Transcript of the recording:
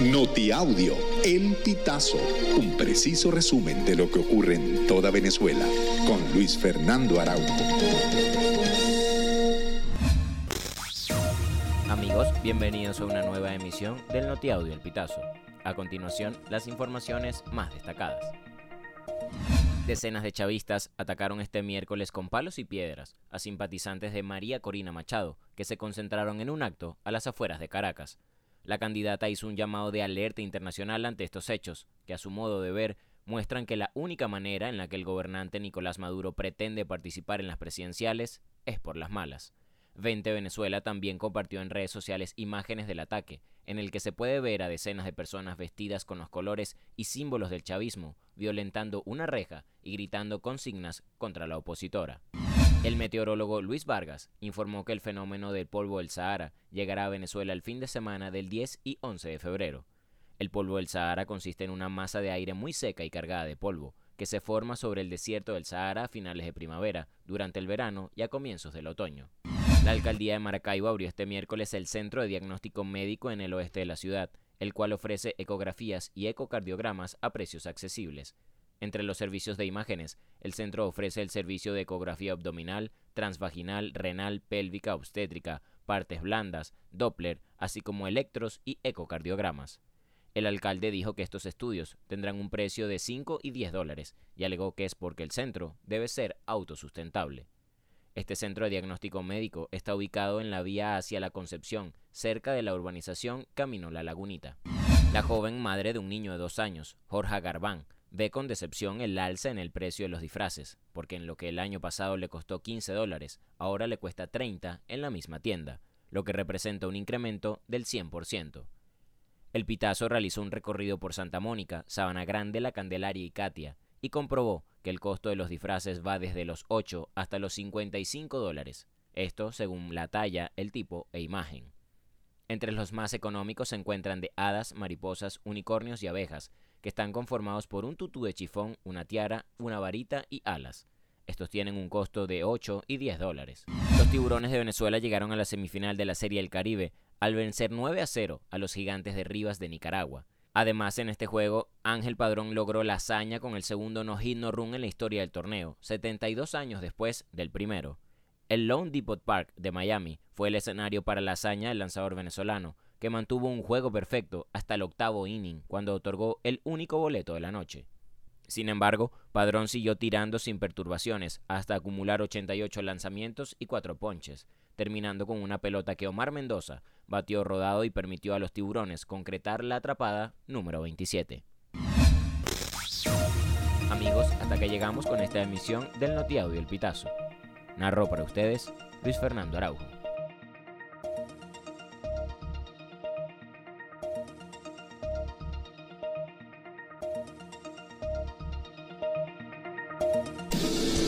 Notiaudio, El Pitazo, un preciso resumen de lo que ocurre en toda Venezuela, con Luis Fernando Araújo. Amigos, bienvenidos a una nueva emisión del Notiaudio El Pitazo. A continuación, las informaciones más destacadas. Decenas de chavistas atacaron este miércoles con palos y piedras a simpatizantes de María Corina Machado, que se concentraron en un acto a las afueras de Caracas. La candidata hizo un llamado de alerta internacional ante estos hechos, que a su modo de ver muestran que la única manera en la que el gobernante Nicolás Maduro pretende participar en las presidenciales es por las malas. 20 Venezuela también compartió en redes sociales imágenes del ataque, en el que se puede ver a decenas de personas vestidas con los colores y símbolos del chavismo, violentando una reja y gritando consignas contra la opositora. El meteorólogo Luis Vargas informó que el fenómeno del polvo del Sahara llegará a Venezuela el fin de semana del 10 y 11 de febrero. El polvo del Sahara consiste en una masa de aire muy seca y cargada de polvo, que se forma sobre el desierto del Sahara a finales de primavera, durante el verano y a comienzos del otoño. La alcaldía de Maracaibo abrió este miércoles el Centro de Diagnóstico Médico en el oeste de la ciudad, el cual ofrece ecografías y ecocardiogramas a precios accesibles. Entre los servicios de imágenes, el centro ofrece el servicio de ecografía abdominal, transvaginal, renal, pélvica, obstétrica, partes blandas, Doppler, así como electros y ecocardiogramas. El alcalde dijo que estos estudios tendrán un precio de 5 y 10 dólares y alegó que es porque el centro debe ser autosustentable. Este centro de diagnóstico médico está ubicado en la vía hacia la Concepción, cerca de la urbanización Camino La Lagunita. La joven madre de un niño de dos años, Jorge Garbán, ve con decepción el alza en el precio de los disfraces, porque en lo que el año pasado le costó 15 dólares, ahora le cuesta 30 en la misma tienda, lo que representa un incremento del 100%. El Pitazo realizó un recorrido por Santa Mónica, Sabana Grande, La Candelaria y Katia, y comprobó que el costo de los disfraces va desde los 8 hasta los 55 dólares, esto según la talla, el tipo e imagen. Entre los más económicos se encuentran de hadas, mariposas, unicornios y abejas, que están conformados por un tutú de chifón, una tiara, una varita y alas. Estos tienen un costo de 8 y 10 dólares. Los tiburones de Venezuela llegaron a la semifinal de la Serie del Caribe al vencer 9 a 0 a los gigantes de Rivas de Nicaragua. Además, en este juego, Ángel Padrón logró la hazaña con el segundo no-hit no-run en la historia del torneo, 72 años después del primero. El Lone Depot Park de Miami fue el escenario para la hazaña del lanzador venezolano, que mantuvo un juego perfecto hasta el octavo inning, cuando otorgó el único boleto de la noche. Sin embargo, Padrón siguió tirando sin perturbaciones hasta acumular 88 lanzamientos y 4 ponches, terminando con una pelota que Omar Mendoza batió rodado y permitió a los tiburones concretar la atrapada número 27. Amigos, hasta que llegamos con esta emisión del Notiaudio El Pitazo. Narró para ustedes Luis Fernando Araujo.